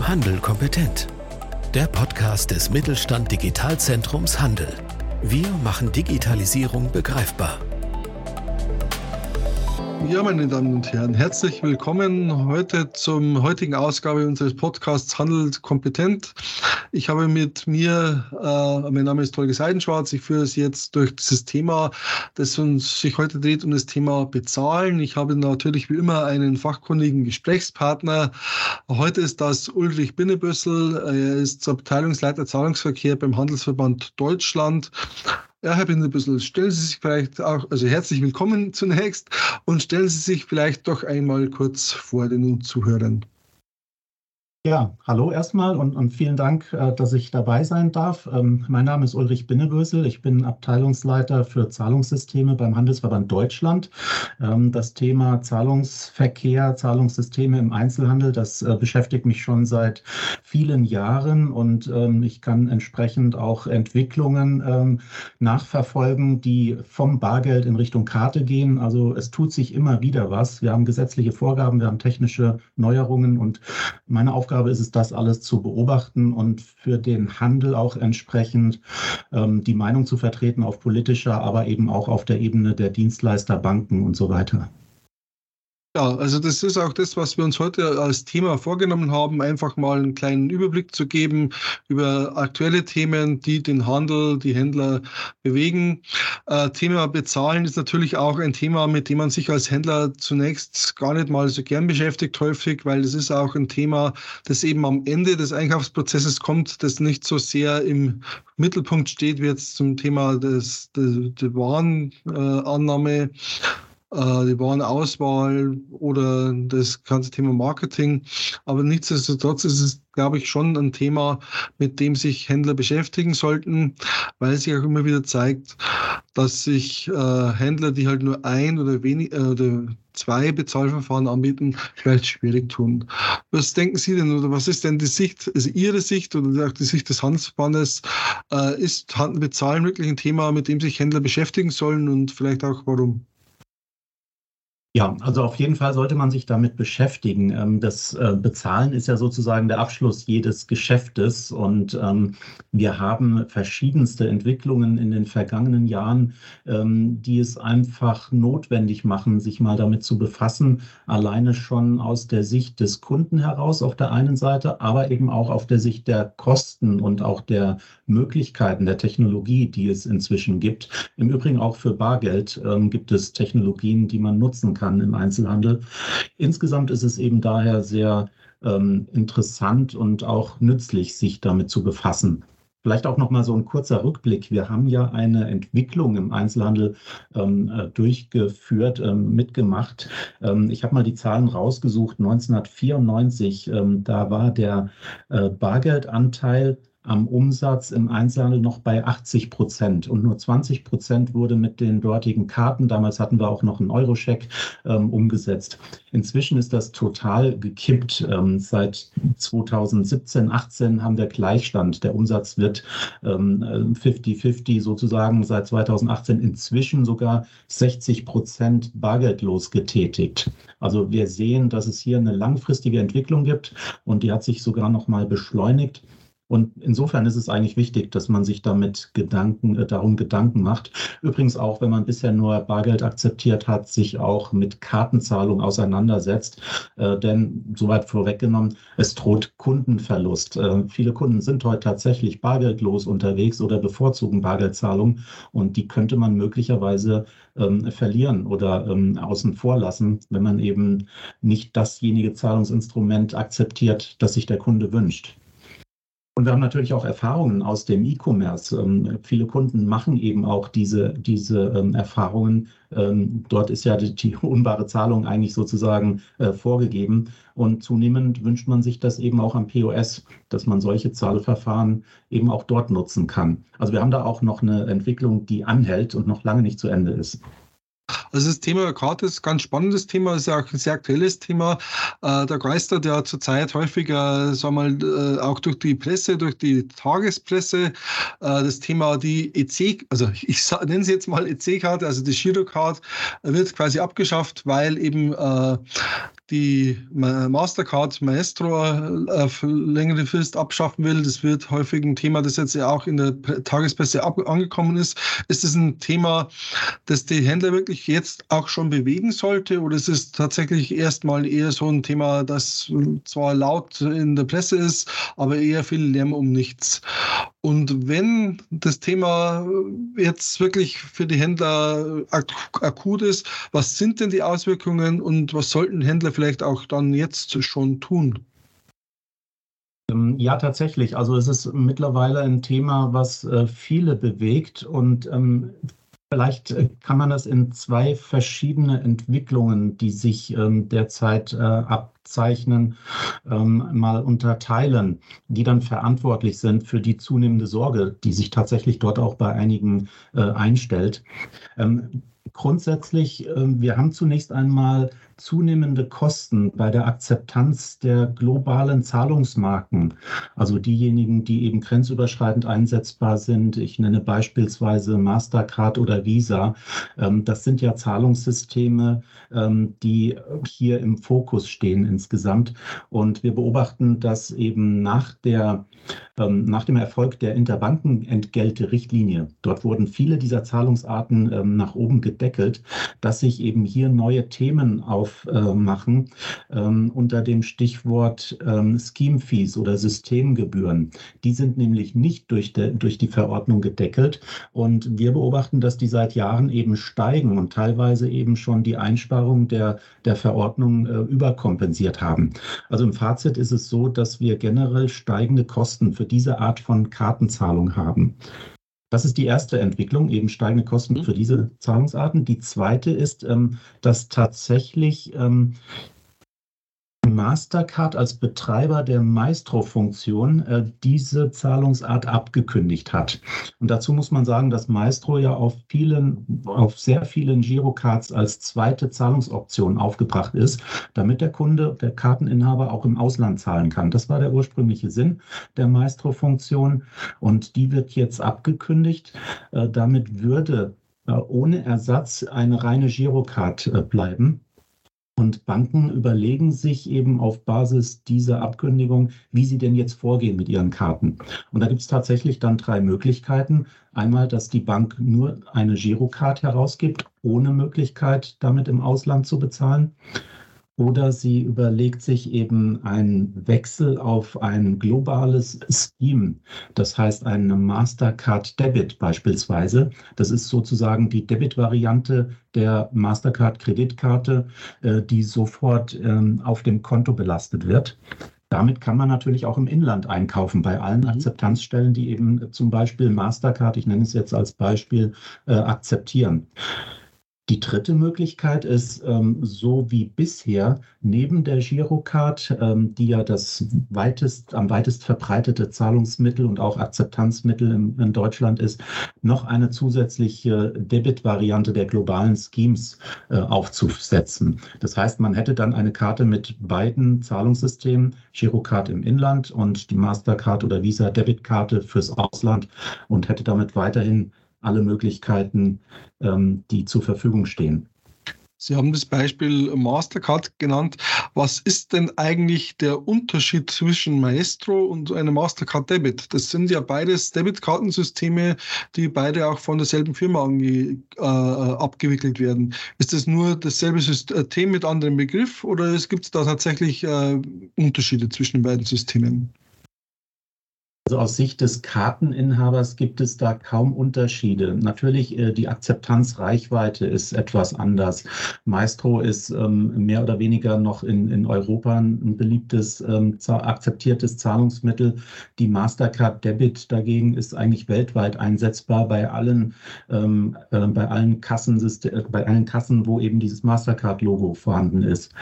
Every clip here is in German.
Handel kompetent. Der Podcast des Mittelstand Digitalzentrums Handel. Wir machen Digitalisierung begreifbar. Ja, meine Damen und Herren, herzlich willkommen heute zum heutigen Ausgabe unseres Podcasts Handel kompetent. Ich habe mit mir, äh, mein Name ist Holger Seidenschwarz, ich führe Sie jetzt durch dieses Thema, das uns sich heute dreht um das Thema Bezahlen. Ich habe natürlich wie immer einen fachkundigen Gesprächspartner. Heute ist das Ulrich Binnebüssel, er ist Abteilungsleiter Zahlungsverkehr beim Handelsverband Deutschland. Ja, Herr Binderbüssel, stellen Sie sich vielleicht auch, also herzlich willkommen zunächst und stellen Sie sich vielleicht doch einmal kurz vor den Zuhörern. Ja, hallo erstmal und, und vielen Dank, äh, dass ich dabei sein darf. Ähm, mein Name ist Ulrich Binnebösel. Ich bin Abteilungsleiter für Zahlungssysteme beim Handelsverband Deutschland. Ähm, das Thema Zahlungsverkehr, Zahlungssysteme im Einzelhandel, das äh, beschäftigt mich schon seit vielen Jahren und ähm, ich kann entsprechend auch Entwicklungen nachverfolgen, die vom Bargeld in Richtung Karte gehen. Also es tut sich immer wieder was. Wir haben gesetzliche Vorgaben, wir haben technische Neuerungen und meine Aufgabe Aufgabe ist es, das alles zu beobachten und für den Handel auch entsprechend ähm, die Meinung zu vertreten auf politischer, aber eben auch auf der Ebene der Dienstleister, Banken und so weiter. Ja, also das ist auch das, was wir uns heute als Thema vorgenommen haben, einfach mal einen kleinen Überblick zu geben über aktuelle Themen, die den Handel, die Händler bewegen. Äh, Thema Bezahlen ist natürlich auch ein Thema, mit dem man sich als Händler zunächst gar nicht mal so gern beschäftigt, häufig, weil es ist auch ein Thema, das eben am Ende des Einkaufsprozesses kommt, das nicht so sehr im Mittelpunkt steht, wie jetzt zum Thema des, der, der Warenannahme. Äh, äh, die Warenauswahl oder das ganze Thema Marketing. Aber nichtsdestotrotz ist es, glaube ich, schon ein Thema, mit dem sich Händler beschäftigen sollten, weil sich auch immer wieder zeigt, dass sich äh, Händler, die halt nur ein oder wenig äh, oder zwei Bezahlverfahren anbieten, vielleicht schwierig tun. Was denken Sie denn oder was ist denn die Sicht, also Ihre Sicht oder auch die Sicht des Handelsverbandes? Äh, ist Bezahlen wirklich ein Thema, mit dem sich Händler beschäftigen sollen und vielleicht auch warum? Ja, also auf jeden Fall sollte man sich damit beschäftigen. Ähm, das äh, Bezahlen ist ja sozusagen der Abschluss jedes Geschäftes und ähm, wir haben verschiedenste Entwicklungen in den vergangenen Jahren, ähm, die es einfach notwendig machen, sich mal damit zu befassen, alleine schon aus der Sicht des Kunden heraus auf der einen Seite, aber eben auch auf der Sicht der Kosten und auch der Möglichkeiten der Technologie, die es inzwischen gibt. Im Übrigen auch für Bargeld gibt es Technologien, die man nutzen kann kann im Einzelhandel. Insgesamt ist es eben daher sehr ähm, interessant und auch nützlich, sich damit zu befassen. Vielleicht auch noch mal so ein kurzer Rückblick. Wir haben ja eine Entwicklung im Einzelhandel ähm, äh, durchgeführt, ähm, mitgemacht. Ähm, ich habe mal die Zahlen rausgesucht. 1994, ähm, da war der äh, Bargeldanteil am Umsatz im Einzelhandel noch bei 80 Prozent und nur 20 Prozent wurde mit den dortigen Karten, damals hatten wir auch noch einen Eurocheck, ähm, umgesetzt. Inzwischen ist das total gekippt. Ähm, seit 2017, 18 haben wir Gleichstand. Der Umsatz wird 50-50 ähm, sozusagen seit 2018 inzwischen sogar 60 Prozent bargeldlos getätigt. Also wir sehen, dass es hier eine langfristige Entwicklung gibt und die hat sich sogar noch mal beschleunigt. Und insofern ist es eigentlich wichtig, dass man sich damit Gedanken, äh, darum Gedanken macht. Übrigens auch, wenn man bisher nur Bargeld akzeptiert hat, sich auch mit Kartenzahlung auseinandersetzt. Äh, denn soweit vorweggenommen, es droht Kundenverlust. Äh, viele Kunden sind heute tatsächlich bargeldlos unterwegs oder bevorzugen Bargeldzahlung. Und die könnte man möglicherweise ähm, verlieren oder ähm, außen vor lassen, wenn man eben nicht dasjenige Zahlungsinstrument akzeptiert, das sich der Kunde wünscht. Und wir haben natürlich auch Erfahrungen aus dem E-Commerce. Ähm, viele Kunden machen eben auch diese, diese ähm, Erfahrungen. Ähm, dort ist ja die, die, unbare Zahlung eigentlich sozusagen äh, vorgegeben. Und zunehmend wünscht man sich das eben auch am POS, dass man solche Zahlverfahren eben auch dort nutzen kann. Also wir haben da auch noch eine Entwicklung, die anhält und noch lange nicht zu Ende ist. Also das Thema Karte ist ein ganz spannendes Thema, ist ja auch ein sehr aktuelles Thema. Äh, der geistert ja zurzeit häufiger, sagen wir mal, äh, auch durch die Presse, durch die Tagespresse, äh, das Thema die EC, also ich nenne sie jetzt mal EC-Karte, also die Girocard, wird quasi abgeschafft, weil eben die Mastercard Maestro äh, auf längere Frist abschaffen will. Das wird häufig ein Thema, das jetzt ja auch in der Tagespresse angekommen ist. Ist es ein Thema, das die Händler wirklich jetzt auch schon bewegen sollte? Oder ist es tatsächlich erstmal eher so ein Thema, das zwar laut in der Presse ist, aber eher viel Lärm um nichts? Und wenn das Thema jetzt wirklich für die Händler ak akut ist, was sind denn die Auswirkungen und was sollten Händler vielleicht auch dann jetzt schon tun? Ähm, ja, tatsächlich. Also es ist mittlerweile ein Thema, was äh, viele bewegt und ähm, Vielleicht äh, kann man das in zwei verschiedene Entwicklungen, die sich ähm, derzeit äh, abzeichnen, ähm, mal unterteilen, die dann verantwortlich sind für die zunehmende Sorge, die sich tatsächlich dort auch bei einigen äh, einstellt. Ähm, grundsätzlich, ähm, wir haben zunächst einmal zunehmende Kosten bei der Akzeptanz der globalen Zahlungsmarken, also diejenigen, die eben grenzüberschreitend einsetzbar sind. Ich nenne beispielsweise Mastercard oder Visa. Ähm, das sind ja Zahlungssysteme, ähm, die hier im Fokus stehen insgesamt. Und wir beobachten, dass eben nach, der, ähm, nach dem Erfolg der Interbankenentgelte-Richtlinie, dort wurden viele dieser Zahlungsarten nach oben gedeckelt, dass sich eben hier neue Themen auf aufmachen ähm, unter dem Stichwort ähm, Scheme Fees oder Systemgebühren. Die sind nämlich nicht durch, de, durch die Verordnung gedeckelt und wir beobachten, dass die seit Jahren eben steigen und teilweise eben schon die Einsparung der, der Verordnung äh, überkompensiert haben. Also im Fazit ist es so, dass wir generell steigende Kosten für diese Art von Kartenzahlung haben. Das ist die erste Entwicklung, eben steigende Kosten mhm. für diese Zahlungsarten. Die zweite ist, ähm, dass tatsächlich ähm, Mastercard als Betreiber der Maestro-Funktion äh, diese Zahlungsart abgekündigt hat. Und dazu muss man sagen, dass Maestro ja auf vielen, auf sehr vielen Girocards als zweite Zahlungsoption aufgebracht ist, damit der Kunde, der Karteninhaber auch im Ausland zahlen kann. Das war der ursprüngliche Sinn der Maestro-Funktion und die wird jetzt abgekündigt. Äh, damit würde äh, ohne Ersatz eine reine Girocard äh, bleiben. Und Banken überlegen sich eben auf Basis dieser Abkündigung, wie sie denn jetzt vorgehen mit ihren Karten. Und da gibt es tatsächlich dann drei Möglichkeiten. Einmal, dass die Bank nur eine Girocard herausgibt, ohne Möglichkeit, damit im Ausland zu bezahlen. Oder sie überlegt sich eben einen Wechsel auf ein globales Scheme, das heißt eine Mastercard Debit beispielsweise. Das ist sozusagen die Debit-Variante der Mastercard Kreditkarte, äh, die sofort ähm, auf dem Konto belastet wird. Damit kann man natürlich auch im Inland einkaufen, bei allen mhm. Akzeptanzstellen, die eben zum Beispiel Mastercard, ich nenne es jetzt als Beispiel, äh, akzeptieren. Die dritte Möglichkeit ist, ähm, so wie bisher, neben der Girocard, ähm, die ja das weitest, am weitest verbreitete Zahlungsmittel und auch Akzeptanzmittel in, in Deutschland ist, noch eine zusätzliche Debit-Variante der globalen Schemes äh, aufzusetzen. Das heißt, man hätte dann eine Karte mit beiden Zahlungssystemen, Girocard im Inland und die Mastercard oder Visa Debitkarte fürs Ausland und hätte damit weiterhin alle Möglichkeiten, ähm, die zur Verfügung stehen. Sie haben das Beispiel Mastercard genannt. Was ist denn eigentlich der Unterschied zwischen Maestro und einem Mastercard Debit? Das sind ja beides Debitkartensysteme, die beide auch von derselben Firma ange, äh, abgewickelt werden. Ist das nur dasselbe System mit anderem Begriff oder gibt es da tatsächlich äh, Unterschiede zwischen den beiden Systemen? Also aus Sicht des Karteninhabers gibt es da kaum Unterschiede. Natürlich, äh, die Akzeptanzreichweite ist etwas anders. Maestro ist ähm, mehr oder weniger noch in, in Europa ein beliebtes, ähm, akzeptiertes Zahlungsmittel. Die Mastercard Debit dagegen ist eigentlich weltweit einsetzbar bei allen, ähm, äh, bei allen Kassensystem, bei allen Kassen, wo eben dieses Mastercard-Logo vorhanden ist.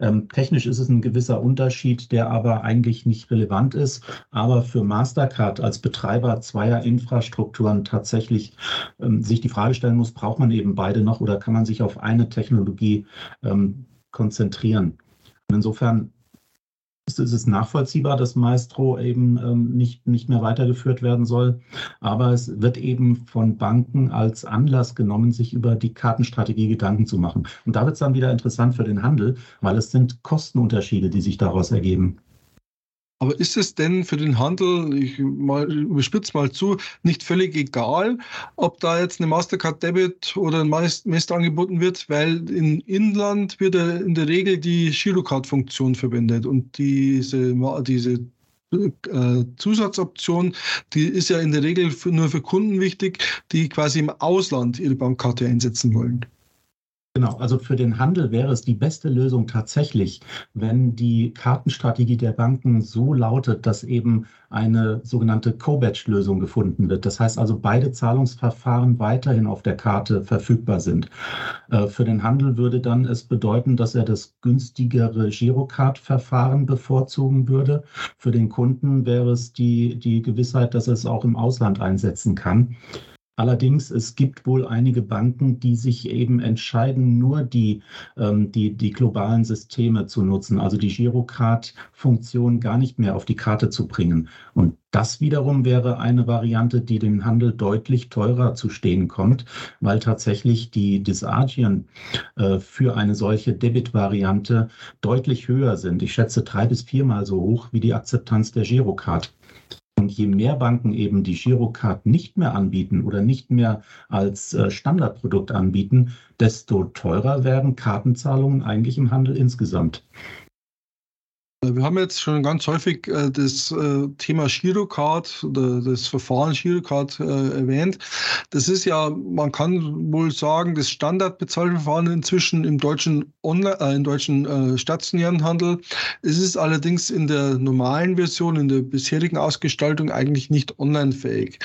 Ähm, technisch ist es ein gewisser Unterschied, der aber eigentlich nicht relevant ist. Aber für Mastercard Mastercard als Betreiber zweier Infrastrukturen tatsächlich ähm, sich die Frage stellen muss, braucht man eben beide noch oder kann man sich auf eine Technologie ähm, konzentrieren? Und insofern ist es nachvollziehbar, dass Maestro eben ähm, nicht, nicht mehr weitergeführt werden soll. Aber es wird eben von Banken als Anlass genommen, sich über die Kartenstrategie Gedanken zu machen. Und da wird es dann wieder interessant für den Handel, weil es sind Kostenunterschiede, die sich daraus ergeben. Aber ist es denn für den Handel, ich überspitze mal zu, nicht völlig egal, ob da jetzt eine Mastercard Debit oder ein Mest angeboten wird, weil in Inland wird in der Regel die Girocard-Funktion verwendet und diese, diese äh, Zusatzoption, die ist ja in der Regel nur für Kunden wichtig, die quasi im Ausland ihre Bankkarte einsetzen wollen. Genau, also für den Handel wäre es die beste Lösung tatsächlich, wenn die Kartenstrategie der Banken so lautet, dass eben eine sogenannte Co-Batch-Lösung gefunden wird. Das heißt also, beide Zahlungsverfahren weiterhin auf der Karte verfügbar sind. Äh, für den Handel würde dann es bedeuten, dass er das günstigere Girocard-Verfahren bevorzugen würde. Für den Kunden wäre es die, die Gewissheit, dass er es auch im Ausland einsetzen kann. Allerdings, es gibt wohl einige Banken, die sich eben entscheiden, nur die, ähm, die, die globalen Systeme zu nutzen, also die Girocard-Funktion gar nicht mehr auf die Karte zu bringen. Und das wiederum wäre eine Variante, die dem Handel deutlich teurer zu stehen kommt, weil tatsächlich die Disagien äh, für eine solche Debit-Variante deutlich höher sind. Ich schätze drei bis viermal so hoch wie die Akzeptanz der Girocard. Und je mehr Banken eben die Girocard nicht mehr anbieten oder nicht mehr als äh, Standardprodukt anbieten, desto teurer werden Kartenzahlungen eigentlich im Handel insgesamt. Äh, wir haben jetzt schon ganz häufig äh, das äh, Thema Girocard oder das Verfahren Girocard äh, erwähnt. Das ist ja, man kann wohl sagen, das Standardbezahlverfahren inzwischen im deutschen, Online, im deutschen stationären Handel. Es ist allerdings in der normalen Version, in der bisherigen Ausgestaltung eigentlich nicht online-fähig.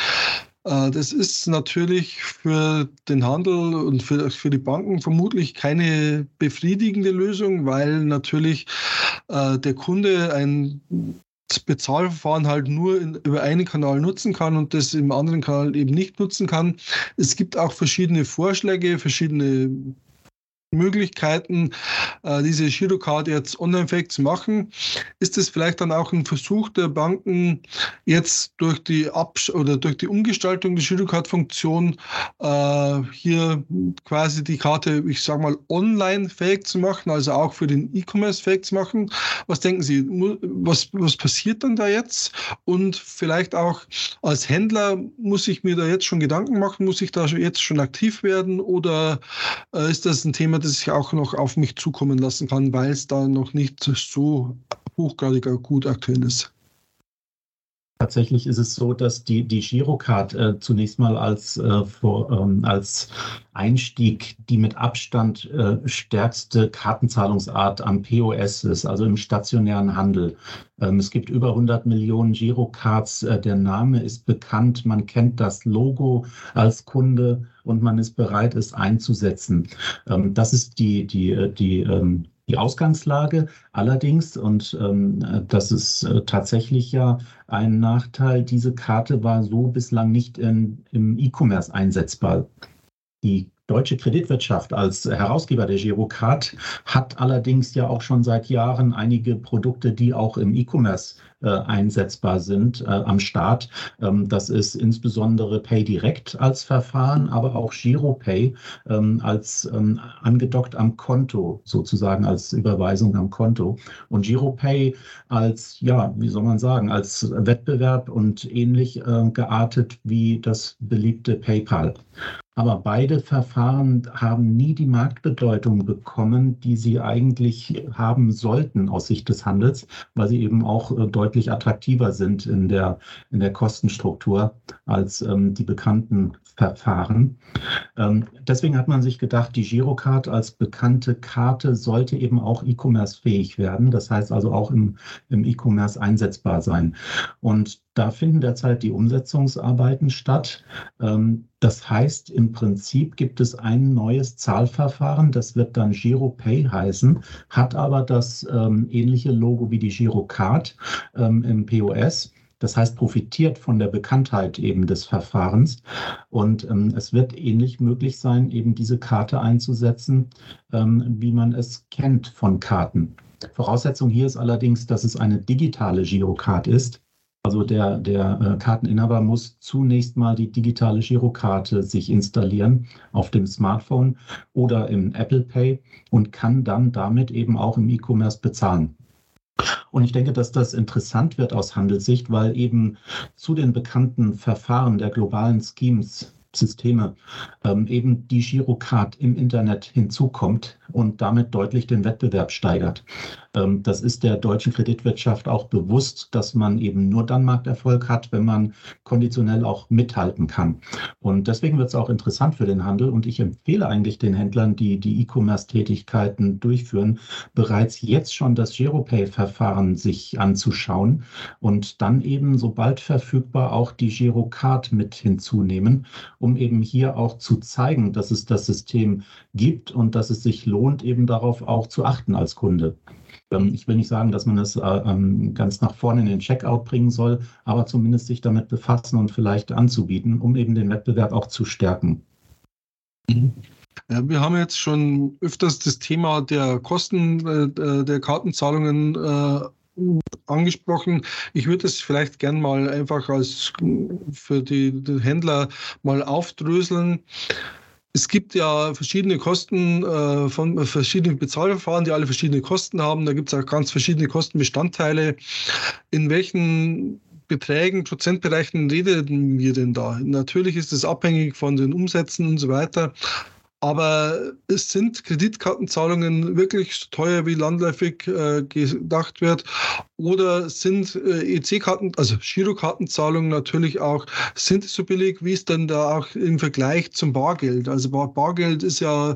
Äh, das ist natürlich für den Handel und für, für die Banken vermutlich keine befriedigende Lösung, weil natürlich äh, der Kunde ein Bezahlverfahren halt nur in, über einen Kanal nutzen kann und das im anderen Kanal eben nicht nutzen kann. Es gibt auch verschiedene Vorschläge, verschiedene Möglichkeiten, äh, diese Girocard jetzt online-fähig zu machen. Ist es vielleicht dann auch ein Versuch der Banken, jetzt durch die Absch oder durch die Umgestaltung der Girocard-Funktion äh, hier quasi die Karte, ich sage mal, online fähig zu machen, also auch für den E-Commerce fähig zu machen? Was denken Sie, was, was passiert dann da jetzt? Und vielleicht auch als Händler muss ich mir da jetzt schon Gedanken machen, muss ich da jetzt schon aktiv werden oder äh, ist das ein Thema, das ich auch noch auf mich zukommen lassen kann, weil es da noch nicht so hochgradig gut aktuell ist. Tatsächlich ist es so, dass die, die Girocard äh, zunächst mal als, äh, vor, ähm, als Einstieg die mit Abstand äh, stärkste Kartenzahlungsart am POS ist, also im stationären Handel. Ähm, es gibt über 100 Millionen Girocards. Äh, der Name ist bekannt. Man kennt das Logo als Kunde und man ist bereit, es einzusetzen. Ähm, das ist die, die, äh, die, ähm, die Ausgangslage. Allerdings, und ähm, das ist äh, tatsächlich ja ein Nachteil, diese Karte war so bislang nicht in, im E-Commerce einsetzbar. Die deutsche Kreditwirtschaft als Herausgeber der Girocard hat allerdings ja auch schon seit Jahren einige Produkte, die auch im E-Commerce äh, einsetzbar sind äh, am Start. Ähm, das ist insbesondere PayDirect als Verfahren, aber auch GiroPay ähm, als ähm, angedockt am Konto, sozusagen als Überweisung am Konto. Und GiroPay als, ja, wie soll man sagen, als Wettbewerb und ähnlich äh, geartet wie das beliebte PayPal. Aber beide Verfahren haben nie die Marktbedeutung bekommen, die sie eigentlich haben sollten aus Sicht des Handels, weil sie eben auch äh, deutlich attraktiver sind in der, in der Kostenstruktur als ähm, die bekannten Verfahren. Ähm, deswegen hat man sich gedacht, die Girocard als bekannte Karte sollte eben auch E-Commerce fähig werden. Das heißt also auch im, im E-Commerce einsetzbar sein. Und da finden derzeit die Umsetzungsarbeiten statt. Ähm, das heißt, im Prinzip gibt es ein neues Zahlverfahren, das wird dann GiroPay heißen, hat aber das ähm, ähnliche Logo wie die Girocard ähm, im POS. Das heißt, profitiert von der Bekanntheit eben des Verfahrens. Und ähm, es wird ähnlich möglich sein, eben diese Karte einzusetzen, ähm, wie man es kennt von Karten. Voraussetzung hier ist allerdings, dass es eine digitale Girocard ist. Also der, der äh, Karteninhaber muss zunächst mal die digitale Girokarte sich installieren auf dem Smartphone oder im Apple Pay und kann dann damit eben auch im E-Commerce bezahlen. Und ich denke, dass das interessant wird aus Handelssicht, weil eben zu den bekannten Verfahren der globalen Schemes Systeme ähm, eben die Girocard im Internet hinzukommt und damit deutlich den Wettbewerb steigert. Ähm, das ist der deutschen Kreditwirtschaft auch bewusst, dass man eben nur dann Markterfolg hat, wenn man konditionell auch mithalten kann. Und deswegen wird es auch interessant für den Handel und ich empfehle eigentlich den Händlern, die die E-Commerce-Tätigkeiten durchführen, bereits jetzt schon das Giropay-Verfahren sich anzuschauen und dann eben, sobald verfügbar, auch die Girocard mit hinzunehmen, um eben hier auch zu zeigen, dass es das System gibt und dass es sich lohnt, eben darauf auch zu achten als Kunde. Ähm, ich will nicht sagen, dass man es äh, ähm, ganz nach vorne in den Checkout bringen soll, aber zumindest sich damit befassen und vielleicht anzubieten, um eben den Wettbewerb auch zu stärken. Ja, wir haben jetzt schon öfters das Thema der Kosten äh, der Kartenzahlungen äh, angesprochen. Ich würde es vielleicht gern mal einfach als für die, die Händler mal aufdröseln. Es gibt ja verschiedene Kosten äh, von äh, verschiedenen Bezahlverfahren, die alle verschiedene Kosten haben. Da gibt es auch ganz verschiedene Kostenbestandteile. In welchen Beträgen, Prozentbereichen reden wir denn da? Natürlich ist es abhängig von den Umsätzen und so weiter. Aber es sind Kreditkartenzahlungen wirklich so teuer, wie landläufig äh, gedacht wird? Oder sind äh, EC-Karten, also Girokartenzahlungen natürlich auch, sind so billig, wie es denn da auch im Vergleich zum Bargeld? Also Bar Bargeld ist ja,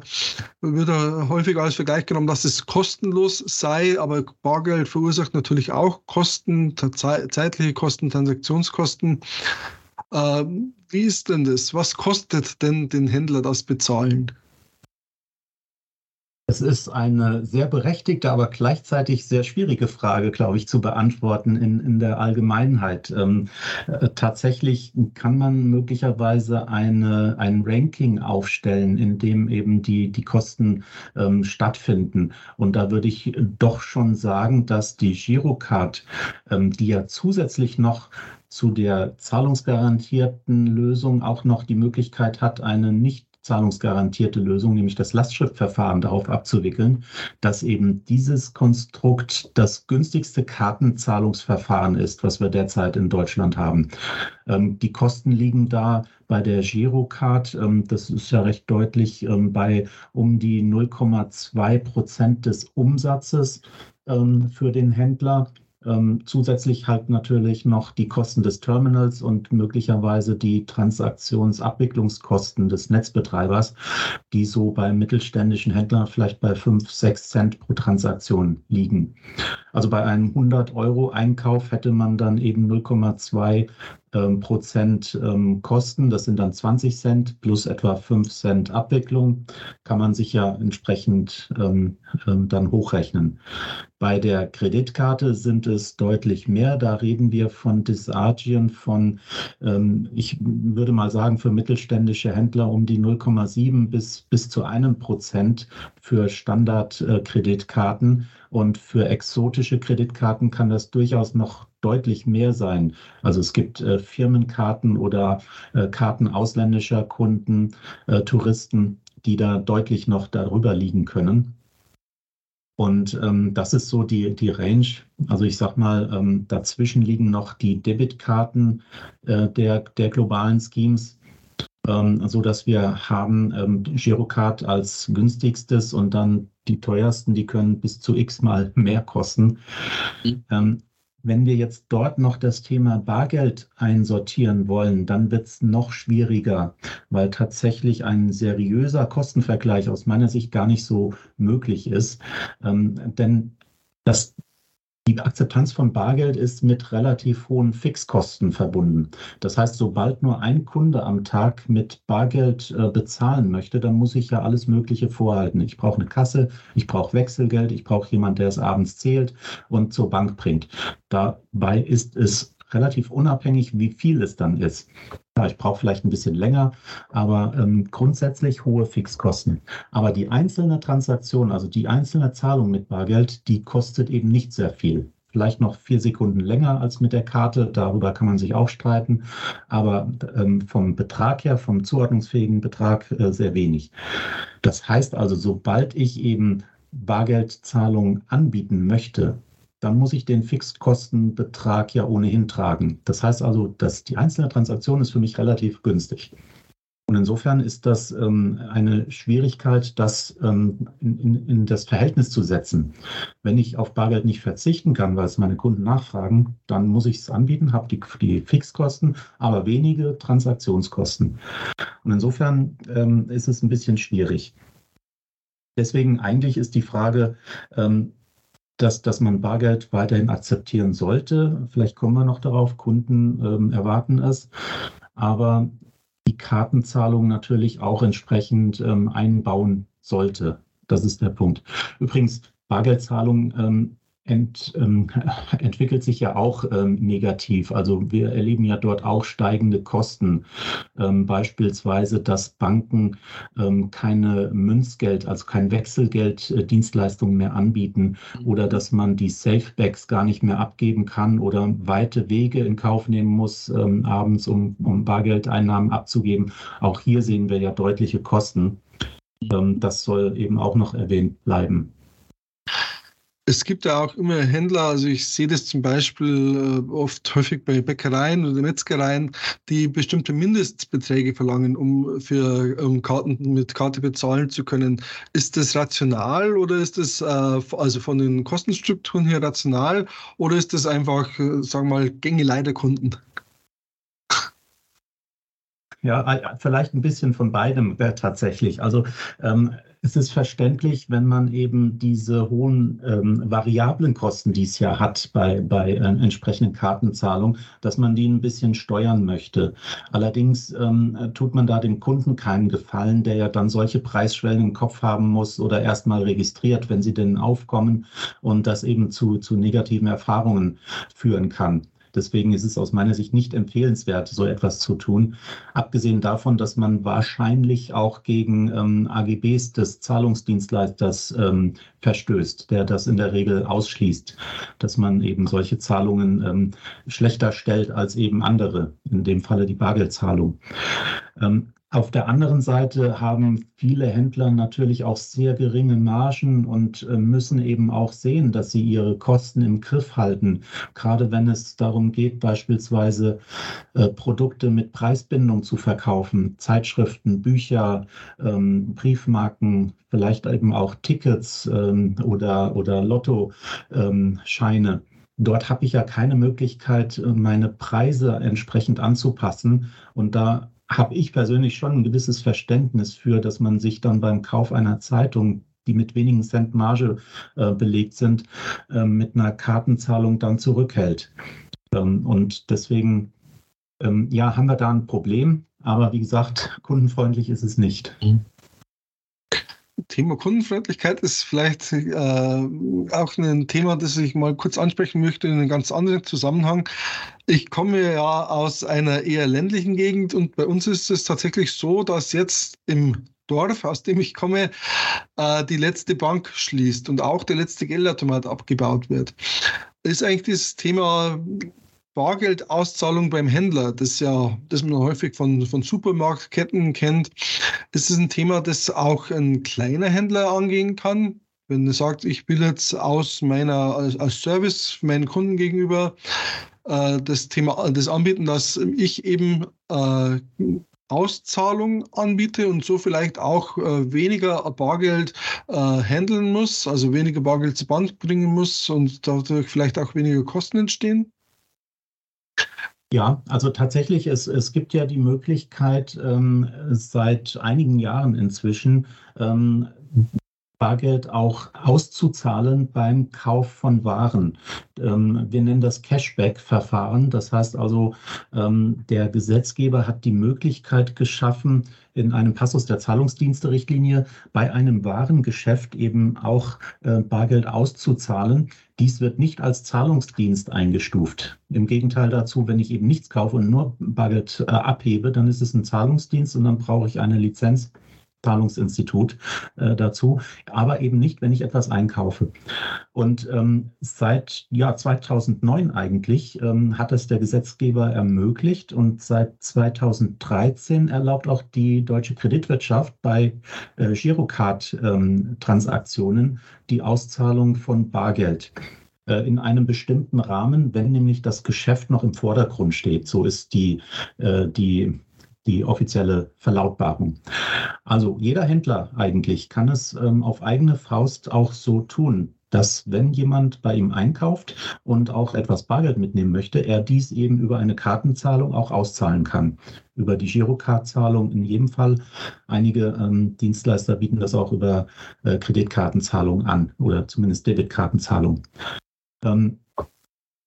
wird ja häufig als Vergleich genommen, dass es kostenlos sei, aber Bargeld verursacht natürlich auch Kosten, zeitliche Kosten, Transaktionskosten. Ähm, wie ist denn das? Was kostet denn den Händler das Bezahlen? Es ist eine sehr berechtigte, aber gleichzeitig sehr schwierige Frage, glaube ich, zu beantworten in, in der Allgemeinheit. Ähm, äh, tatsächlich kann man möglicherweise eine, ein Ranking aufstellen, in dem eben die, die Kosten ähm, stattfinden. Und da würde ich doch schon sagen, dass die Girocard, ähm, die ja zusätzlich noch zu der zahlungsgarantierten Lösung auch noch die Möglichkeit hat, eine nicht zahlungsgarantierte Lösung, nämlich das Lastschriftverfahren darauf abzuwickeln, dass eben dieses Konstrukt das günstigste Kartenzahlungsverfahren ist, was wir derzeit in Deutschland haben. Ähm, die Kosten liegen da bei der Girocard, ähm, das ist ja recht deutlich, ähm, bei um die 0,2 Prozent des Umsatzes ähm, für den Händler. Ähm, zusätzlich halt natürlich noch die Kosten des Terminals und möglicherweise die Transaktionsabwicklungskosten des Netzbetreibers, die so bei mittelständischen Händlern vielleicht bei 5, 6 Cent pro Transaktion liegen. Also bei einem 100 Euro Einkauf hätte man dann eben 0,2 Prozent ähm, Kosten. Das sind dann 20 Cent plus etwa 5 Cent Abwicklung. Kann man sich ja entsprechend ähm, ähm, dann hochrechnen. Bei der Kreditkarte sind es deutlich mehr. Da reden wir von Disagien von, ähm, ich würde mal sagen, für mittelständische Händler um die 0,7 bis, bis zu einem Prozent für Standardkreditkarten. Äh, und für exotische Kreditkarten kann das durchaus noch deutlich mehr sein. Also es gibt äh, Firmenkarten oder äh, Karten ausländischer Kunden, äh, Touristen, die da deutlich noch darüber liegen können. Und ähm, das ist so die, die Range. Also ich sag mal, ähm, dazwischen liegen noch die Debitkarten äh, der, der globalen Schemes, ähm, so dass wir haben ähm, Girocard als günstigstes und dann die teuersten, die können bis zu x mal mehr kosten. Mhm. Ähm, wenn wir jetzt dort noch das Thema Bargeld einsortieren wollen, dann wird es noch schwieriger, weil tatsächlich ein seriöser Kostenvergleich aus meiner Sicht gar nicht so möglich ist. Ähm, denn das die Akzeptanz von Bargeld ist mit relativ hohen Fixkosten verbunden. Das heißt, sobald nur ein Kunde am Tag mit Bargeld äh, bezahlen möchte, dann muss ich ja alles Mögliche vorhalten. Ich brauche eine Kasse, ich brauche Wechselgeld, ich brauche jemanden, der es abends zählt und zur Bank bringt. Dabei ist es relativ unabhängig, wie viel es dann ist. Ja, ich brauche vielleicht ein bisschen länger, aber ähm, grundsätzlich hohe Fixkosten. Aber die einzelne Transaktion, also die einzelne Zahlung mit Bargeld, die kostet eben nicht sehr viel. Vielleicht noch vier Sekunden länger als mit der Karte, darüber kann man sich auch streiten, aber ähm, vom Betrag her, vom zuordnungsfähigen Betrag äh, sehr wenig. Das heißt also, sobald ich eben Bargeldzahlungen anbieten möchte, dann muss ich den Fixkostenbetrag ja ohnehin tragen. Das heißt also, dass die einzelne Transaktion ist für mich relativ günstig. Und insofern ist das ähm, eine Schwierigkeit, das ähm, in, in, das Verhältnis zu setzen. Wenn ich auf Bargeld nicht verzichten kann, weil es meine Kunden nachfragen, dann muss ich es anbieten, habe die, die Fixkosten, aber wenige Transaktionskosten. Und insofern ähm, ist es ein bisschen schwierig. Deswegen eigentlich ist die Frage, ähm, dass, dass man Bargeld weiterhin akzeptieren sollte. Vielleicht kommen wir noch darauf, Kunden ähm, erwarten es. Aber die Kartenzahlung natürlich auch entsprechend ähm, einbauen sollte. Das ist der Punkt. Übrigens, Bargeldzahlung ähm, ent, ähm, entwickelt sich ja auch ähm, negativ. Also wir erleben ja dort auch steigende Kosten. Ähm, beispielsweise, dass Banken ähm, keine Münzgeld, also kein Wechselgelddienstleistungen mehr anbieten oder dass man die Safebacks gar nicht mehr abgeben kann oder weite Wege in Kauf nehmen muss ähm, abends, um, um Bargeldeinnahmen abzugeben. Auch hier sehen wir ja deutliche Kosten. Ähm, das soll eben auch noch erwähnt bleiben. Es gibt ja auch immer Händler, also ich sehe das zum Beispiel äh, oft häufig bei Bäckereien oder Metzgereien, die bestimmte Mindestbeträge verlangen, um für um Karten mit Karte bezahlen zu können. Ist das rational oder ist das äh, also von den Kostenstrukturen her rational oder ist das einfach, äh, sagen wir mal, Gängelei der Kunden? Ja, vielleicht ein bisschen von beidem äh, tatsächlich. Also ähm, es ist verständlich, wenn man eben diese hohen ähm, variablen Kosten, die es ja hat bei, bei äh, entsprechenden Kartenzahlungen, dass man die ein bisschen steuern möchte. Allerdings ähm, tut man da dem Kunden keinen Gefallen, der ja dann solche Preisschwellen im Kopf haben muss oder erstmal registriert, wenn sie denn aufkommen und das eben zu, zu negativen Erfahrungen führen kann. Deswegen ist es aus meiner Sicht nicht empfehlenswert, so etwas zu tun. Abgesehen davon, dass man wahrscheinlich auch gegen ähm, AGBs des Zahlungsdienstleisters ähm, verstößt, der das in der Regel ausschließt, dass man eben solche Zahlungen ähm, schlechter stellt als eben andere, in dem Falle die Bargeldzahlung. Auf der anderen Seite haben viele Händler natürlich auch sehr geringe Margen und äh, müssen eben auch sehen, dass sie ihre Kosten im Griff halten. Gerade wenn es darum geht, beispielsweise äh, Produkte mit Preisbindung zu verkaufen, Zeitschriften, Bücher, ähm, Briefmarken, vielleicht eben auch Tickets ähm, oder, oder Lottoscheine. Ähm, Dort habe ich ja keine Möglichkeit, meine Preise entsprechend anzupassen. Und da habe ich persönlich schon ein gewisses Verständnis für, dass man sich dann beim Kauf einer Zeitung die mit wenigen Cent Marge äh, belegt sind, äh, mit einer Kartenzahlung dann zurückhält. Ähm, und deswegen, ähm, ja, haben wir da ein Problem. Aber wie gesagt, kundenfreundlich ist es nicht. Mhm. Thema Kundenfreundlichkeit ist vielleicht äh, auch ein Thema, das ich mal kurz ansprechen möchte in einem ganz anderen Zusammenhang. Ich komme ja aus einer eher ländlichen Gegend und bei uns ist es tatsächlich so, dass jetzt im Dorf, aus dem ich komme, äh, die letzte Bank schließt und auch der letzte Geldautomat abgebaut wird. Ist eigentlich das Thema Bargeldauszahlung beim Händler, das ja, das man häufig von, von Supermarktketten kennt, ist es ein Thema, das auch ein kleiner Händler angehen kann. Wenn er sagt, ich will jetzt aus meiner, als, als Service meinen Kunden gegenüber äh, das Thema, das anbieten, dass ich eben äh, Auszahlung anbiete und so vielleicht auch äh, weniger Bargeld äh, handeln muss, also weniger Bargeld zur Bank bringen muss und dadurch vielleicht auch weniger Kosten entstehen? Ja, also tatsächlich, es, es gibt ja die Möglichkeit, ähm, seit einigen Jahren inzwischen, ähm, Bargeld auch auszuzahlen beim Kauf von Waren. Ähm, wir nennen das Cashback-Verfahren. Das heißt also, ähm, der Gesetzgeber hat die Möglichkeit geschaffen, in einem Passus der Zahlungsdienste-Richtlinie bei einem Warengeschäft eben auch äh, Bargeld auszuzahlen. Dies wird nicht als Zahlungsdienst eingestuft. Im Gegenteil dazu, wenn ich eben nichts kaufe und nur Bargeld äh, abhebe, dann ist es ein Zahlungsdienst und dann brauche ich eine Lizenz Zahlungsinstitut äh, dazu, aber eben nicht, wenn ich etwas einkaufe. Und ähm, seit ja, 2009 eigentlich ähm, hat es der Gesetzgeber ermöglicht und seit 2013 erlaubt auch die deutsche Kreditwirtschaft bei äh, Girocard-Transaktionen ähm, die Auszahlung von Bargeld äh, in einem bestimmten Rahmen, wenn nämlich das Geschäft noch im Vordergrund steht. So ist die, äh, die die offizielle Verlautbarung. Also jeder Händler eigentlich kann es ähm, auf eigene Faust auch so tun, dass wenn jemand bei ihm einkauft und auch etwas Bargeld mitnehmen möchte, er dies eben über eine Kartenzahlung auch auszahlen kann. Über die Girocard-Zahlung in jedem Fall. Einige ähm, Dienstleister bieten das auch über äh, Kreditkartenzahlung an oder zumindest Debitkartenzahlung. Ähm,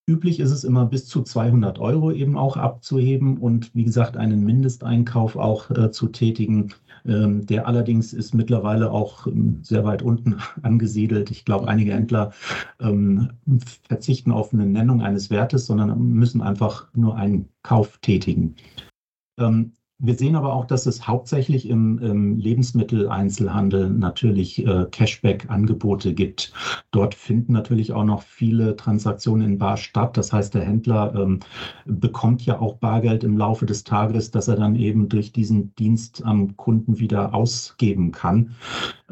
Üblich ist es immer bis zu 200 Euro eben auch abzuheben und wie gesagt einen Mindesteinkauf auch äh, zu tätigen. Ähm, der allerdings ist mittlerweile auch ähm, sehr weit unten angesiedelt. Ich glaube, einige Händler ähm, verzichten auf eine Nennung eines Wertes, sondern müssen einfach nur einen Kauf tätigen. Wir sehen aber auch, dass es hauptsächlich im, im Lebensmitteleinzelhandel natürlich äh, Cashback-Angebote gibt. Dort finden natürlich auch noch viele Transaktionen in Bar statt. Das heißt, der Händler ähm, bekommt ja auch Bargeld im Laufe des Tages, dass er dann eben durch diesen Dienst am Kunden wieder ausgeben kann.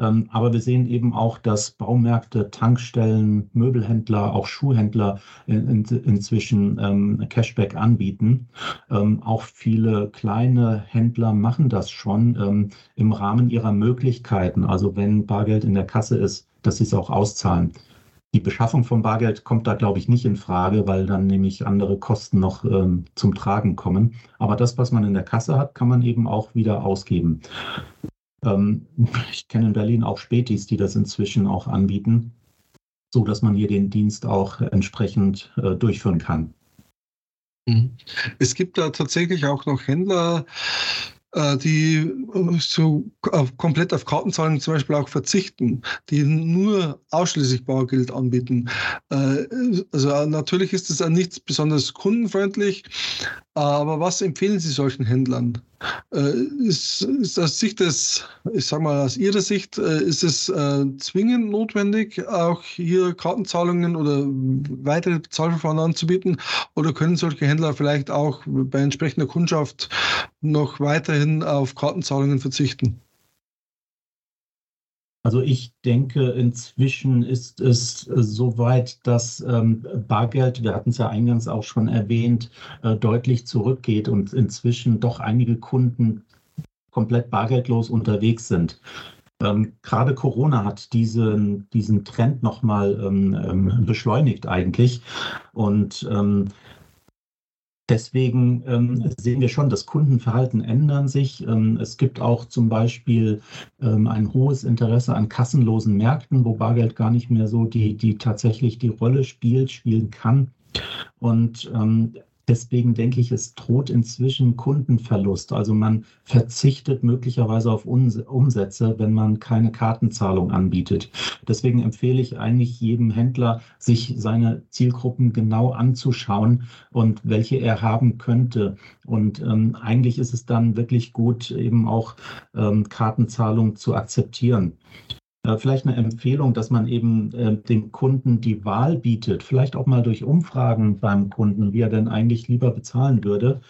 Ähm, aber wir sehen eben auch, dass Baumärkte, Tankstellen, Möbelhändler, auch Schuhhändler in, in, inzwischen ähm, Cashback anbieten. Ähm, auch viele kleine Händler machen das schon ähm, im Rahmen ihrer Möglichkeiten. Also wenn Bargeld in der Kasse ist, dass sie es auch auszahlen. Die Beschaffung von Bargeld kommt da, glaube ich, nicht in Frage, weil dann nämlich andere Kosten noch ähm, zum Tragen kommen. Aber das, was man in der Kasse hat, kann man eben auch wieder ausgeben. Ähm, ich kenne in Berlin auch Spätis, die das inzwischen auch anbieten, so dass man hier den Dienst auch entsprechend äh, durchführen kann. Mhm. Es gibt da tatsächlich auch noch Händler, äh, die äh, so komplett auf Kartenzahlungen zum Beispiel auch verzichten, die nur ausschließlich Bargeld anbieten. Also natürlich ist das nicht besonders kundenfreundlich, aber was empfehlen Sie solchen Händlern? Ist, ist aus Sicht des, ich sag mal, aus Ihrer Sicht, ist es zwingend notwendig, auch hier Kartenzahlungen oder weitere Zahlverfahren anzubieten? Oder können solche Händler vielleicht auch bei entsprechender Kundschaft noch weiterhin auf Kartenzahlungen verzichten? Also ich denke, inzwischen ist es so weit, dass ähm, Bargeld, wir hatten es ja eingangs auch schon erwähnt, äh, deutlich zurückgeht und inzwischen doch einige Kunden komplett bargeldlos unterwegs sind. Ähm, gerade Corona hat diesen, diesen Trend nochmal ähm, ähm, beschleunigt eigentlich. Und ähm, Deswegen ähm, sehen wir schon, das Kundenverhalten ändern sich. Ähm, es gibt auch zum Beispiel ähm, ein hohes Interesse an kassenlosen Märkten, wo Bargeld gar nicht mehr so die, die tatsächlich die Rolle spielt, spielen kann. Und ähm, Deswegen denke ich, es droht inzwischen Kundenverlust. Also man verzichtet möglicherweise auf Umsätze, wenn man keine Kartenzahlung anbietet. Deswegen empfehle ich eigentlich jedem Händler, sich seine Zielgruppen genau anzuschauen und welche er haben könnte. Und ähm, eigentlich ist es dann wirklich gut, eben auch ähm, Kartenzahlung zu akzeptieren. Äh, vielleicht eine Empfehlung, dass man eben äh, dem Kunden die Wahl bietet, vielleicht auch mal durch Umfragen beim Kunden, wie er denn eigentlich lieber bezahlen würde.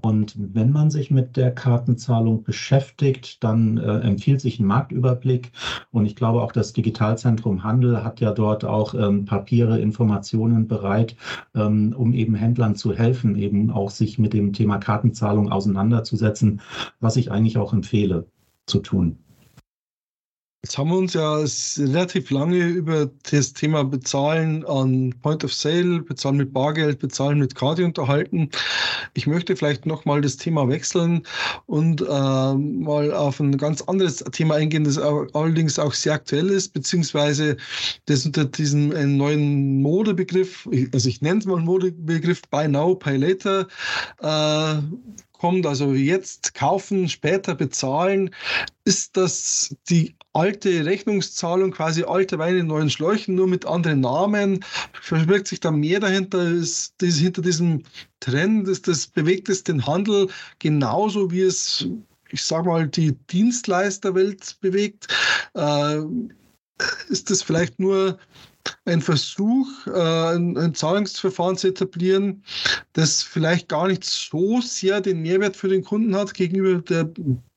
Und wenn man sich mit der Kartenzahlung beschäftigt, dann äh, empfiehlt sich ein Marktüberblick. Und ich glaube auch das Digitalzentrum Handel hat ja dort auch ähm, Papiere, Informationen bereit, ähm, um eben Händlern zu helfen, eben auch sich mit dem Thema Kartenzahlung auseinanderzusetzen, was ich eigentlich auch empfehle zu tun. Jetzt haben wir uns ja relativ lange über das Thema Bezahlen an Point of Sale, Bezahlen mit Bargeld, Bezahlen mit Karte unterhalten. Ich möchte vielleicht nochmal das Thema wechseln und äh, mal auf ein ganz anderes Thema eingehen, das allerdings auch sehr aktuell ist, beziehungsweise das unter diesem äh, neuen Modebegriff, also ich nenne es mal Modebegriff Buy Now, Pay Later, äh, kommt, also jetzt kaufen, später bezahlen, ist das die alte Rechnungszahlung, quasi alte Weine in neuen Schläuchen, nur mit anderen Namen. Verbirgt sich da mehr dahinter? Ist das, hinter diesem Trend, ist das, bewegt es den Handel genauso wie es, ich sag mal, die Dienstleisterwelt bewegt? Äh, ist das vielleicht nur ein Versuch, äh, ein, Zahlungsverfahren zu etablieren, das vielleicht gar nicht so sehr den Mehrwert für den Kunden hat gegenüber der,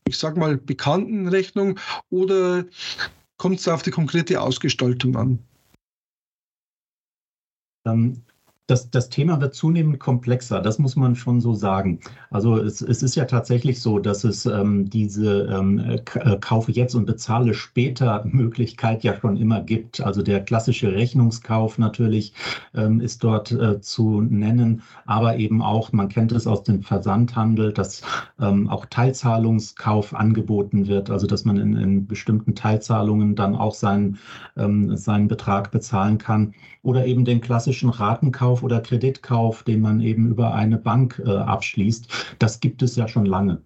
ich sag mal, bekannten Rechnung oder kommt es auf die konkrete Ausgestaltung an? Ähm, das, das Thema wird zunehmend komplexer, das muss man schon so sagen. Also es, es ist ja tatsächlich so, dass es ähm, diese ähm, äh, Kaufe jetzt und bezahle später Möglichkeit ja schon immer gibt. Also der klassische Rechnungskauf natürlich ähm, ist dort äh, zu nennen, aber eben auch, man kennt es aus dem Versandhandel, dass ähm, auch Teilzahlungskauf angeboten wird, also dass man in, in bestimmten Teilzahlungen dann auch seinen, ähm, seinen Betrag bezahlen kann oder eben den klassischen Ratenkauf oder Kreditkauf, den man eben über eine Bank äh, abschließt. Das gibt es ja schon lange.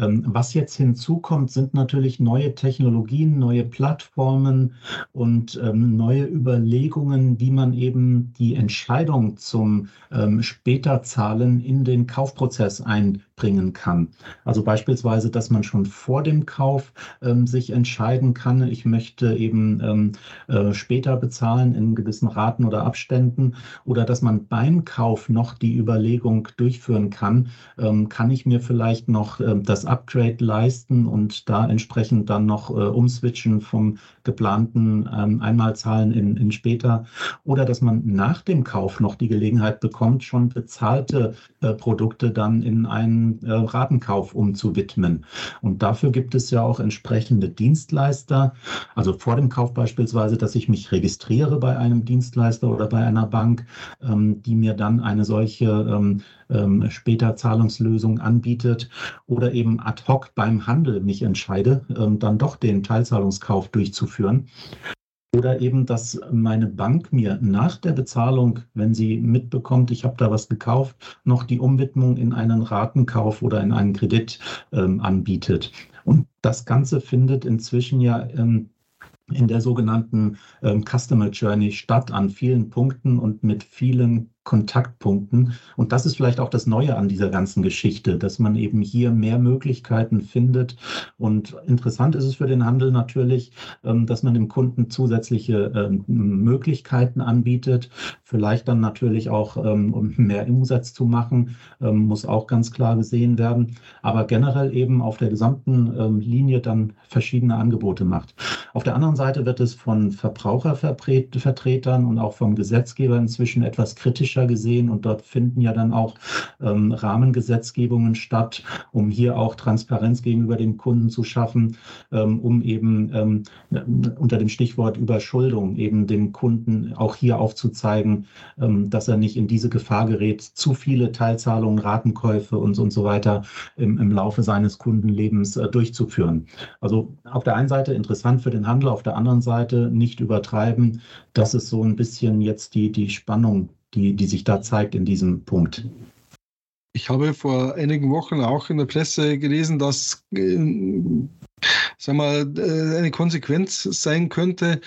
Ähm, was jetzt hinzukommt, sind natürlich neue Technologien, neue Plattformen und ähm, neue Überlegungen, wie man eben die Entscheidung zum ähm, Späterzahlen in den Kaufprozess ein bringen kann. Also beispielsweise, dass man schon vor dem Kauf ähm, sich entscheiden kann, ich möchte eben ähm, äh, später bezahlen in gewissen Raten oder Abständen oder dass man beim Kauf noch die Überlegung durchführen kann, ähm, kann ich mir vielleicht noch äh, das Upgrade leisten und da entsprechend dann noch äh, umswitchen vom geplanten ähm, Einmalzahlen in, in später oder dass man nach dem Kauf noch die Gelegenheit bekommt, schon bezahlte äh, Produkte dann in einen äh, Ratenkauf umzuwidmen. Und dafür gibt es ja auch entsprechende Dienstleister, also vor dem Kauf beispielsweise, dass ich mich registriere bei einem Dienstleister oder bei einer Bank, ähm, die mir dann eine solche ähm, ähm, später Zahlungslösung anbietet oder eben ad hoc beim Handel mich entscheide, ähm, dann doch den Teilzahlungskauf durchzuführen. Oder eben, dass meine Bank mir nach der Bezahlung, wenn sie mitbekommt, ich habe da was gekauft, noch die Umwidmung in einen Ratenkauf oder in einen Kredit ähm, anbietet. Und das Ganze findet inzwischen ja ähm, in der sogenannten ähm, Customer Journey statt an vielen Punkten und mit vielen Kontaktpunkten. Und das ist vielleicht auch das Neue an dieser ganzen Geschichte, dass man eben hier mehr Möglichkeiten findet. Und interessant ist es für den Handel natürlich, ähm, dass man dem Kunden zusätzliche ähm, Möglichkeiten anbietet. Vielleicht dann natürlich auch, ähm, um mehr Umsatz zu machen, muss auch ganz klar gesehen werden. Aber generell eben auf der gesamten Linie dann verschiedene Angebote macht. Auf der anderen Seite wird es von Verbrauchervertretern und auch vom Gesetzgeber inzwischen etwas kritisch politischer gesehen und dort finden ja dann auch ähm, Rahmengesetzgebungen statt, um hier auch Transparenz gegenüber dem Kunden zu schaffen, ähm, um eben ähm, unter dem Stichwort Überschuldung eben dem Kunden auch hier aufzuzeigen, ähm, dass er nicht in diese Gefahr gerät, zu viele Teilzahlungen, Ratenkäufe und, und so weiter im, im Laufe seines Kundenlebens äh, durchzuführen. Also auf der einen Seite interessant für den Handel, auf der anderen Seite nicht übertreiben. Das ist so ein bisschen jetzt die, die Spannung, die, die sich da zeigt in diesem Punkt. Ich habe vor einigen Wochen auch in der Presse gelesen, dass äh, sagen wir, äh, eine Konsequenz sein könnte,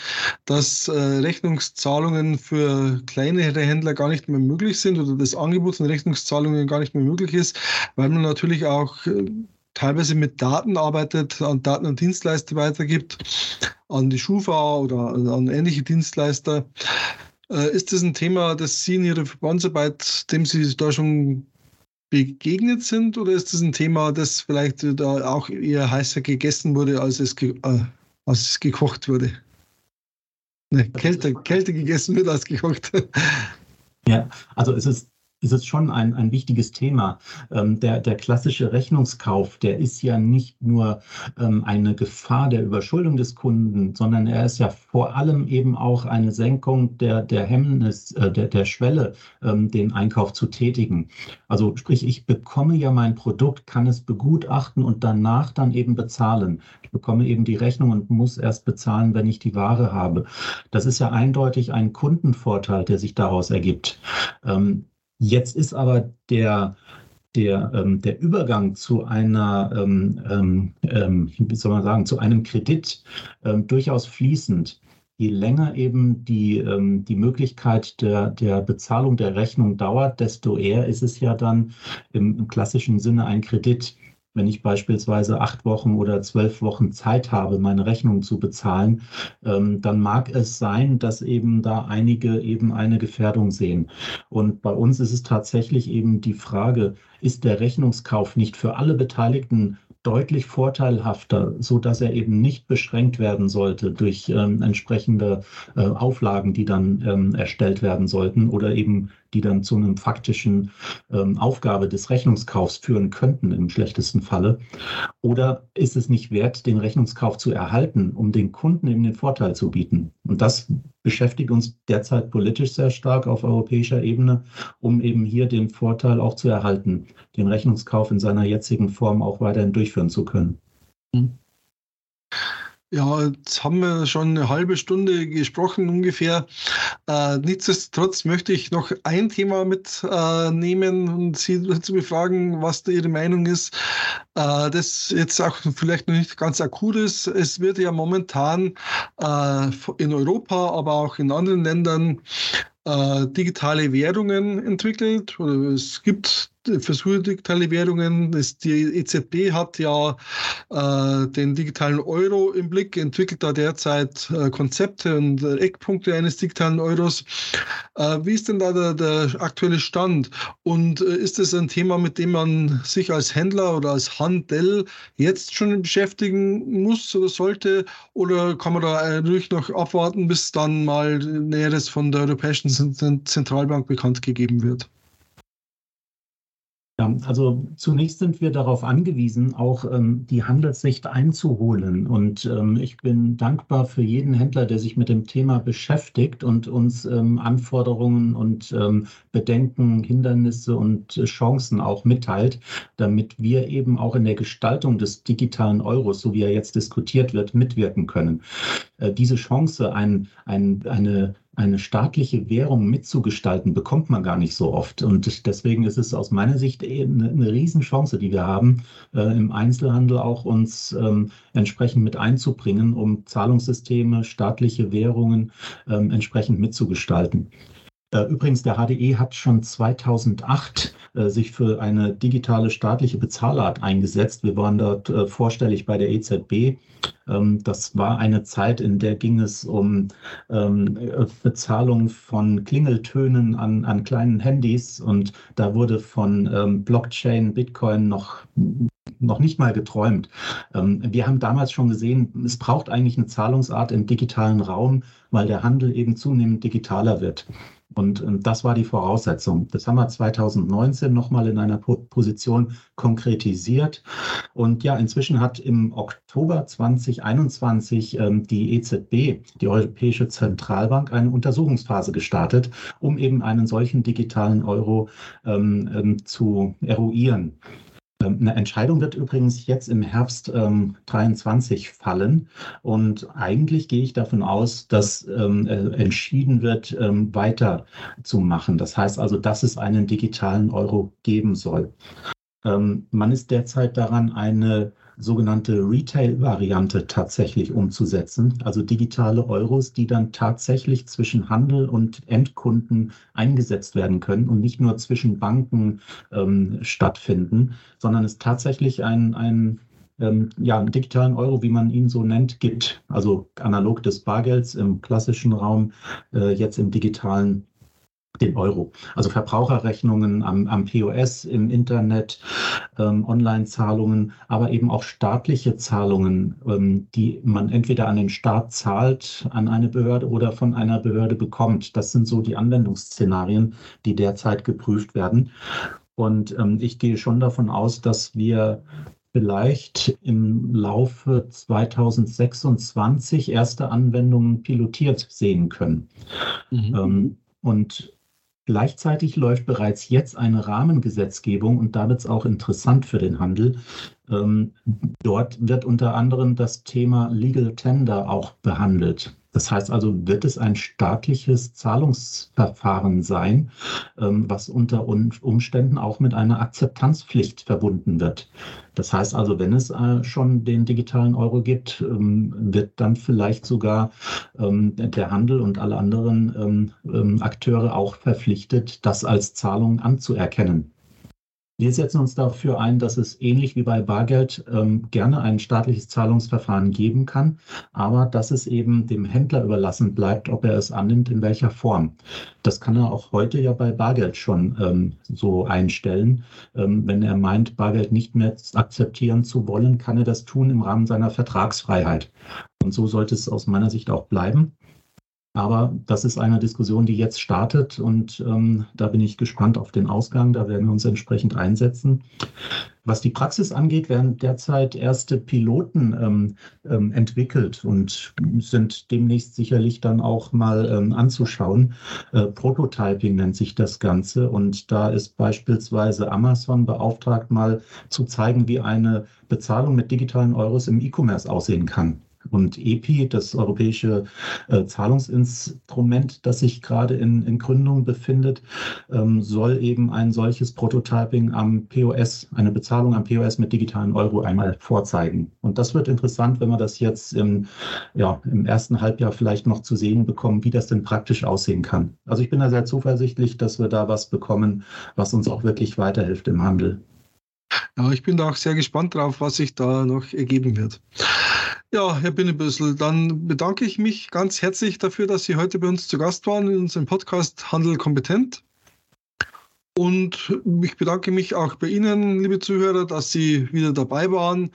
dass äh, Rechnungszahlungen für kleinere Händler gar nicht mehr möglich sind oder das Angebot von Rechnungszahlungen gar nicht mehr möglich ist, weil man natürlich auch äh, teilweise mit Daten arbeitet, an Daten und Dienstleister weitergibt, an die Schufa oder an ähnliche Dienstleister. Äh, ist das ein Thema, das Sie in Ihrer Verbandsarbeit, dem Sie da schon begegnet sind, oder ist das ein Thema, das vielleicht da auch eher heißer gegessen wurde, als es, ge äh, als es gekocht wurde? Ne, kälter, kälter gegessen wird als gekocht. Ja, also es ist ist es schon ein, ein wichtiges Thema. Ähm, der, der klassische Rechnungskauf, der ist ja nicht nur ähm, eine Gefahr der Überschuldung des Kunden, sondern er ist ja vor allem eben auch eine Senkung der, der Hemmnis, äh, der, der Schwelle, ähm, den Einkauf zu tätigen. Also sprich, ich bekomme ja mein Produkt, kann es begutachten und danach dann eben bezahlen. Ich bekomme eben die Rechnung und muss erst bezahlen, wenn ich die Ware habe. Das ist ja eindeutig ein Kundenvorteil, der sich daraus ergibt. Ähm, Jetzt ist aber der, der, ähm, der Übergang zu einer, ähm, ähm, ähm, wie soll man sagen, zu einem Kredit ähm, durchaus fließend. Je länger eben die, ähm, die Möglichkeit der, der Bezahlung der Rechnung dauert, desto eher ist es ja dann im, im klassischen Sinne ein Kredit. Wenn ich beispielsweise acht Wochen oder zwölf Wochen Zeit habe, meine Rechnung zu bezahlen, ähm, dann mag es sein, dass eben da einige eben eine Gefährdung sehen. Und bei uns ist es tatsächlich eben die Frage, ist der Rechnungskauf nicht für alle Beteiligten deutlich vorteilhafter, so dass er eben nicht beschränkt werden sollte durch ähm, entsprechende äh, Auflagen, die dann ähm, erstellt werden sollten oder eben die dann zu einem faktischen ähm, Aufgabe des Rechnungskaufs führen könnten im schlechtesten Falle? Oder ist es nicht wert, den Rechnungskauf zu erhalten, um den Kunden eben den Vorteil zu bieten? Und das beschäftigt uns derzeit politisch sehr stark auf europäischer Ebene, um eben hier den Vorteil auch zu erhalten, den Rechnungskauf in seiner jetzigen Form auch weiterhin durchführen zu können. Mhm. Ja, jetzt haben wir schon eine halbe Stunde gesprochen ungefähr. Äh, nichtsdestotrotz möchte ich noch ein Thema mitnehmen äh, und Sie zu befragen, was da Ihre Meinung ist. Äh, das jetzt auch vielleicht noch nicht ganz akut ist. Es wird ja momentan äh, in Europa, aber auch in anderen Ländern äh, digitale Währungen entwickelt oder es gibt Versuche digitale Währungen. Das, die EZB hat ja äh, den digitalen Euro im Blick, entwickelt da derzeit äh, Konzepte und äh, Eckpunkte eines digitalen Euros. Äh, wie ist denn da der, der aktuelle Stand? Und äh, ist es ein Thema, mit dem man sich als Händler oder als Handel jetzt schon beschäftigen muss oder sollte? Oder kann man da ruhig noch abwarten, bis dann mal Näheres von der Europäischen Zentralbank bekannt gegeben wird? Ja, also zunächst sind wir darauf angewiesen, auch ähm, die Handelssicht einzuholen. Und ähm, ich bin dankbar für jeden Händler, der sich mit dem Thema beschäftigt und uns ähm, Anforderungen und ähm, Bedenken, Hindernisse und äh, Chancen auch mitteilt, damit wir eben auch in der Gestaltung des digitalen Euros, so wie er jetzt diskutiert wird, mitwirken können. Äh, diese Chance, ein, ein, eine eine staatliche Währung mitzugestalten, bekommt man gar nicht so oft. Und deswegen ist es aus meiner Sicht eine, eine Riesenchance, die wir haben, äh, im Einzelhandel auch uns ähm, entsprechend mit einzubringen, um Zahlungssysteme, staatliche Währungen ähm, entsprechend mitzugestalten. Äh, übrigens, der HDE hat schon 2008 äh, sich für eine digitale staatliche Bezahlart eingesetzt. Wir waren dort äh, vorstellig bei der EZB. Ähm, das war eine Zeit, in der ging es um ähm, Bezahlung von Klingeltönen an, an kleinen Handys und da wurde von ähm, Blockchain, Bitcoin noch noch nicht mal geträumt. wir haben damals schon gesehen, es braucht eigentlich eine Zahlungsart im digitalen Raum, weil der Handel eben zunehmend digitaler wird. Und, und das war die Voraussetzung. Das haben wir 2019 nochmal in einer Position konkretisiert. Und ja, inzwischen hat im Oktober 2021 ähm, die EZB, die Europäische Zentralbank, eine Untersuchungsphase gestartet, um eben einen solchen digitalen Euro ähm, ähm, zu eruieren. Ähm, eine Entscheidung wird übrigens jetzt im Herbst ähm, 23 fallen. Und eigentlich gehe ich davon aus, dass ähm, äh, entschieden wird, ähm, weiterzumachen. Das heißt also, dass es einen digitalen Euro geben soll. Ähm, man ist derzeit daran, eine sogenannte Retail-Variante tatsächlich umzusetzen, also digitale Euros, die dann tatsächlich zwischen Handel und Endkunden eingesetzt werden können und nicht nur zwischen Banken ähm, stattfinden, sondern es tatsächlich ein, ein ähm, ja, einen digitalen Euro, wie man ihn so nennt, gibt. Also analog des Bargelds im klassischen Raum, äh, jetzt im digitalen den Euro. Also Verbraucherrechnungen am, am POS, im Internet, ähm, Online-Zahlungen, aber eben auch staatliche Zahlungen, ähm, die man entweder an den Staat zahlt, an eine Behörde oder von einer Behörde bekommt. Das sind so die Anwendungsszenarien, die derzeit geprüft werden. Und ähm, ich gehe schon davon aus, dass wir vielleicht im Laufe 2026 erste Anwendungen pilotiert sehen können. Mhm. Ähm, und Gleichzeitig läuft bereits jetzt eine Rahmengesetzgebung und da wird es auch interessant für den Handel. Ähm, dort wird unter anderem das Thema Legal Tender auch behandelt. Das heißt also, wird es ein staatliches Zahlungsverfahren sein, ähm, was unter Umständen auch mit einer Akzeptanzpflicht verbunden wird. Das heißt also, wenn es äh, schon den digitalen Euro gibt, ähm, wird dann vielleicht sogar ähm, der Handel und alle anderen Akteure auch verpflichtet, das als Zahlung anzuerkennen. Wir setzen uns dafür ein, dass es ähnlich wie bei Bargeld ähm, gerne ein staatliches Zahlungsverfahren geben kann, aber dass es eben dem Händler überlassen bleibt, ob er es annimmt, in welcher Form. Das kann er auch heute ja bei Bargeld schon ähm, so einstellen. Ähm, wenn er meint, Bargeld nicht mehr akzeptieren zu wollen, kann er das tun im Rahmen seiner Vertragsfreiheit. Und so sollte es aus meiner Sicht auch bleiben. Aber das ist eine Diskussion, die jetzt startet und ähm, da bin ich gespannt auf den Ausgang. Da werden wir uns entsprechend einsetzen. Was die Praxis angeht, werden derzeit erste Piloten ähm, ähm, entwickelt und sind demnächst sicherlich dann auch mal ähm, anzuschauen. Äh, Prototyping nennt sich das Ganze und da ist beispielsweise Amazon beauftragt, mal zu zeigen, wie eine Bezahlung mit digitalen Euros im E-Commerce aussehen kann. Und EPI, das europäische äh, Zahlungsinstrument, das sich gerade in, in Gründung befindet, ähm, soll eben ein solches Prototyping am POS, eine Bezahlung am POS mit digitalen Euro einmal vorzeigen. Und das wird interessant, wenn wir das jetzt im, ja, im ersten Halbjahr vielleicht noch zu sehen bekommen, wie das denn praktisch aussehen kann. Also ich bin da sehr zuversichtlich, dass wir da was bekommen, was uns auch wirklich weiterhilft im Handel. Ja, ich bin da auch sehr gespannt drauf, was sich da noch ergeben wird. Ja, Herr Binnebüssel, dann bedanke ich mich ganz herzlich dafür, dass Sie heute bei uns zu Gast waren in unserem Podcast Handel kompetent. Und ich bedanke mich auch bei Ihnen, liebe Zuhörer, dass Sie wieder dabei waren.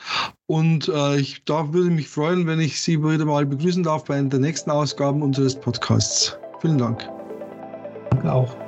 Und äh, ich da würde mich freuen, wenn ich Sie wieder mal begrüßen darf bei einer der nächsten Ausgaben unseres Podcasts. Vielen Dank. Danke auch.